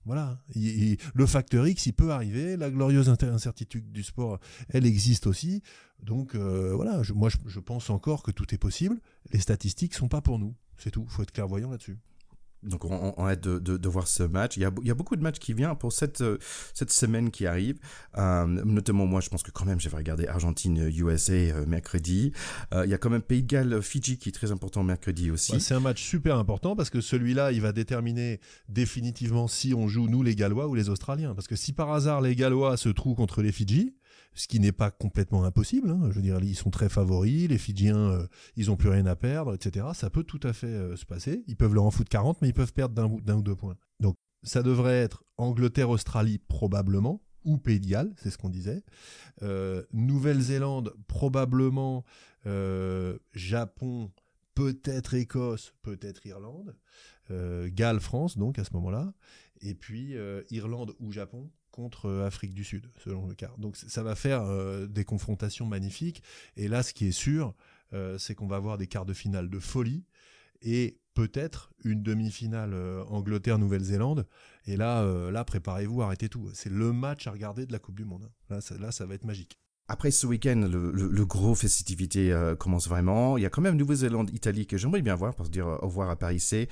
Voilà. le facteur X, il peut arriver. La glorieuse incertitude du sport, elle existe aussi. Donc euh, voilà, moi je, pense encore que tout est possible. Les statistiques sont pas pour nous. C'est tout. Il faut être clairvoyant là-dessus. Donc on, on hâte de, voir ce match. Il y, a, a, beaucoup de matchs qui viennent pour cette, euh, semaine qui arrive. Euh, notamment moi, je pense que quand même, je vais regarder Argentine-USA euh, mercredi. Il y a quand même Pays de Galles-Fidji qui est très important mercredi aussi. c'est un match super important parce que celui-là, il va déterminer définitivement si on joue nous les Gallois ou les Australiens. Parce que si par hasard les Gallois se trouvent contre les Fidji, ce qui n'est pas complètement impossible. Hein. Je veux ils sont très favoris, les Fidjiens, euh, ils ont plus rien à perdre, etc. Ça peut tout à fait euh, se passer. Ils peuvent leur en foutre 40, mais ils peuvent perdre d'un ou deux points. Donc, ça devrait être Angleterre-Australie probablement, ou Pays de Galles, c'est ce qu'on disait. Euh, Nouvelle-Zélande probablement, Japon, peut-être Écosse, peut-être Irlande. Galles-France, donc à ce moment-là. Et puis Irlande ou Japon, contre euh, Afrique du Sud, selon le cas. Donc ça va faire euh, des confrontations magnifiques. Et là, ce qui est sûr, euh, c'est qu'on va avoir des quarts de finale de folie et peut-être une demi-finale Angleterre Nouvelle-Zélande et là là préparez-vous arrêtez tout c'est le match à regarder de la Coupe du monde là là ça va être magique après ce week-end, le, le, gros festivité euh, commence vraiment. Il y a quand même Nouvelle-Zélande, Italie que j'aimerais bien voir pour se dire au revoir à Paris C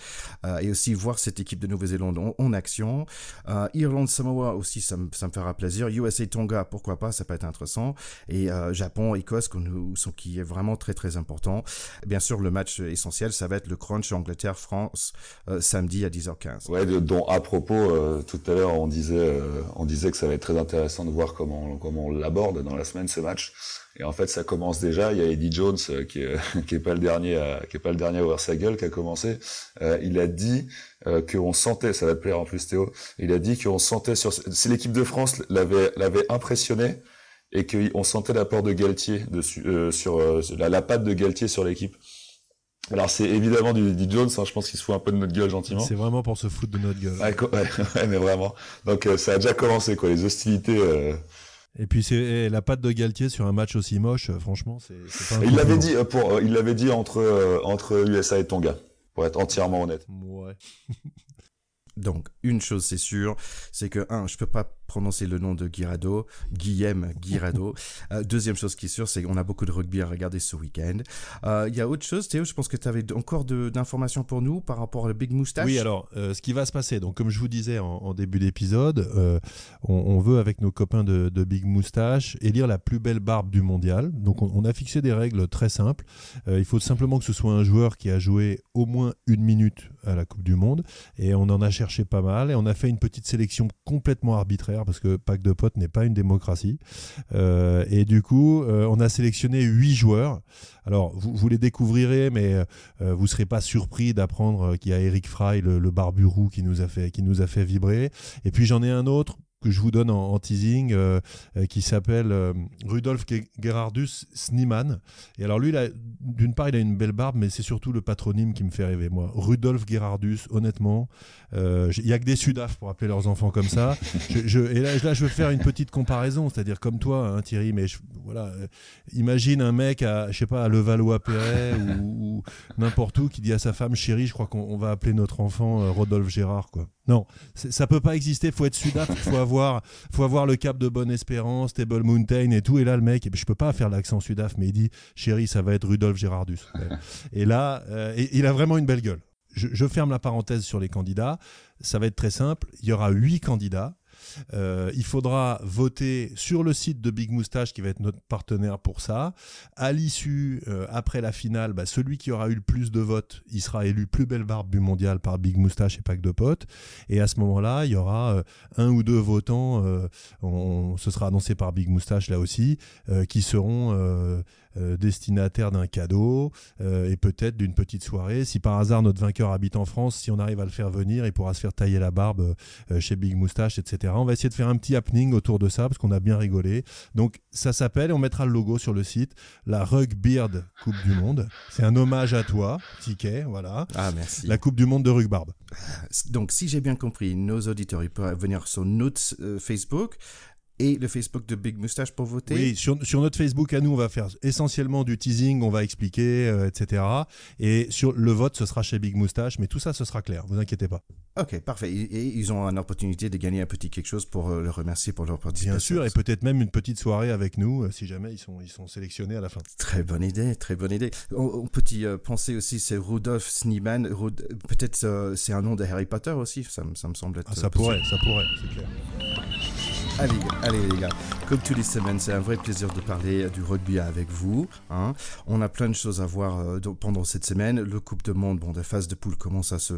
euh, et aussi voir cette équipe de Nouvelle-Zélande en, action. Euh, Irlande, Samoa aussi, ça ça me fera plaisir. USA, Tonga, pourquoi pas, ça peut être intéressant. Et euh, Japon, Écosse, qui est vraiment très très important. Bien sûr, le match essentiel, ça va être le crunch Angleterre-France samedi à 10h15. Ouais, dont à propos, tout à l'heure on disait, on disait que ça va être très intéressant de voir comment comment on l'aborde dans la semaine ce match. Et en fait, ça commence déjà. Il y a Eddie Jones euh, qui est, (laughs) qui est pas le dernier, à, qui est pas le dernier à ouvrir sa gueule, qui a commencé. Euh, il a dit euh, qu'on sentait, ça va te plaire en plus Théo. Il a dit qu'on sentait sur, si l'équipe de France l'avait l'avait impressionné et qu'on sentait l'apport de Galtier dessus, euh, sur la, la patte de Galtier sur l'équipe. Alors c'est évidemment du Eddie Jones, hein, je pense qu'il se fout un peu de notre gueule gentiment. C'est vraiment pour se foutre de notre gueule. Ouais, (laughs) ouais, mais vraiment. Donc ça a déjà commencé quoi, les hostilités. Et puis c'est la patte de Galtier sur un match aussi moche, euh, franchement, c'est. Il l'avait dit euh, pour, euh, il l'avait dit entre entre USA et Tonga, pour être entièrement honnête. Ouais. (laughs) Donc, une chose c'est sûr, c'est que, un, je peux pas prononcer le nom de Guirado, Guillaume Guirado. (laughs) Euh, deuxième chose qui est sûre, c'est qu'on a beaucoup de rugby à regarder ce week-end. Euh, il y a autre chose, Théo, je pense que tu avais encore d'informations pour nous par rapport au Big Moustache. Oui, alors, euh, ce qui va se passer, donc comme je vous disais en, début d'épisode, on, veut avec nos copains de, Big Moustache élire la plus belle barbe du mondial. Donc on, on a fixé des règles très simples. il faut simplement que ce soit un joueur qui a joué au moins une minute à la Coupe du Monde et on en a cherché pas mal et on a fait une petite sélection complètement arbitraire parce que Pack de potes n'est pas une démocratie. Euh, et du coup, euh, on a sélectionné huit joueurs. Alors, vous, les découvrirez, mais euh, vous serez pas surpris d'apprendre qu'il y a Eric Fry, le, le barbu roux, qui nous a fait qui nous a fait vibrer. Et puis j'en ai un autre que je vous donne en, teasing, euh, euh, qui s'appelle euh, Rudolf Gerardus Sniemann. Et alors lui, d'une part, il a une belle barbe, mais c'est surtout le patronyme qui me fait rêver. Moi, Rudolf Gerardus, honnêtement, il y a que des Sudaf pour appeler leurs enfants comme ça. (laughs) je, et là, là, je veux faire une petite comparaison, c'est-à-dire comme toi, hein, Thierry, mais voilà, imagine un mec à, je sais pas, à Levallois-Perret ou, ou n'importe où qui dit à sa femme, chérie, je crois qu'on va appeler notre enfant Rodolphe Gérard, quoi. Non, ça peut pas exister. Faut être Sudaf, faut avoir, faut avoir le cap de Bonne Espérance, Table Mountain et tout. Et là, le mec, je peux pas faire l'accent Sudaf, mais il dit, chérie, ça va être Rudolf Gérardus. et là, euh, il a vraiment une belle gueule. Je ferme la parenthèse sur les candidats. Ça va être très simple. Il y aura huit candidats. Euh, il faudra voter sur le site de Big Moustache qui va être notre partenaire pour ça. À l'issue, euh, après la finale, bah, celui qui aura eu le plus de votes, il sera élu plus belle barbe du mondial par Big Moustache et Pack de Potes. Et à ce moment-là, il y aura euh, un ou deux votants, ce sera annoncé par Big Moustache là aussi, qui seront euh, destinataire d'un cadeau euh, et peut-être d'une petite soirée. Si par hasard notre vainqueur habite en France, si on arrive à le faire venir, il pourra se faire tailler la barbe euh, chez Big Moustache, etc. On va essayer de faire un petit happening autour de ça parce qu'on a bien rigolé. Donc ça s'appelle, et on mettra le logo sur le site, la Rug Beard Coupe du Monde. C'est un hommage à toi, Ticket, voilà. Ah merci. La Coupe du Monde de Rugbarbe. Donc si j'ai bien compris, nos auditeurs, ils peuvent venir sur notre Facebook et le Facebook de Big Moustache pour voter. Oui, sur, sur, notre Facebook à nous, on va faire essentiellement du teasing, on va expliquer, euh, etc. Et sur le vote, ce sera chez Big Moustache, mais tout ça, ce sera clair, vous inquiétez pas. Ok, parfait. Et, ils ont une opportunité de gagner un petit quelque chose pour le remercier pour leur participation. Bien sûr, et peut-être même une petite soirée avec nous, si jamais ils sont, ils sont sélectionnés à la fin. Très bonne idée, très bonne idée. On, peut y penser aussi, c'est Rudolf Sneeman. Peut-être c'est un nom de Harry Potter aussi, ça, ça me semble être. Ah, ça pourrait, ça pourrait, c'est clair. Allez, les gars, comme tous les semaines, c'est un vrai plaisir de parler du rugby avec vous. Hein. On a plein de choses à voir euh, pendant cette semaine. Le Coupe de Monde, bon, la phase de poule commence à se,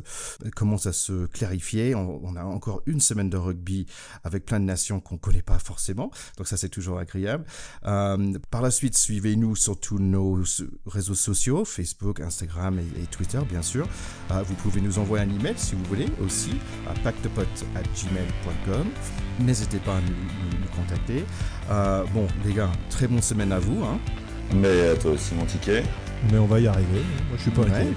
commence à se clarifier. On, a encore une semaine de rugby avec plein de nations qu'on ne connaît pas forcément. Donc ça, c'est toujours agréable. Euh, par la suite, suivez-nous sur tous nos réseaux sociaux, Facebook, Instagram et, Twitter, bien sûr. Euh, vous pouvez nous envoyer un email si vous voulez aussi à pactepot.gmail.com. N'hésitez pas à nous, contacter. Euh, bon, les gars, très bonne semaine à vous. Hein. Mais à toi aussi, mon ticket. Mais on va y arriver. Moi, je suis pas inquiet.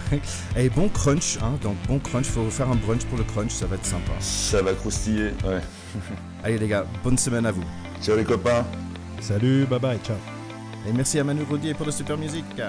(laughs) Et bon crunch, hein, donc bon crunch, faut faire un brunch pour le crunch, ça va être sympa. Ça va croustiller, ouais. (laughs) Allez les gars, bonne semaine à vous. Ciao les copains. Salut, bye bye, ciao. Et merci à Manu Rodier pour la super musique.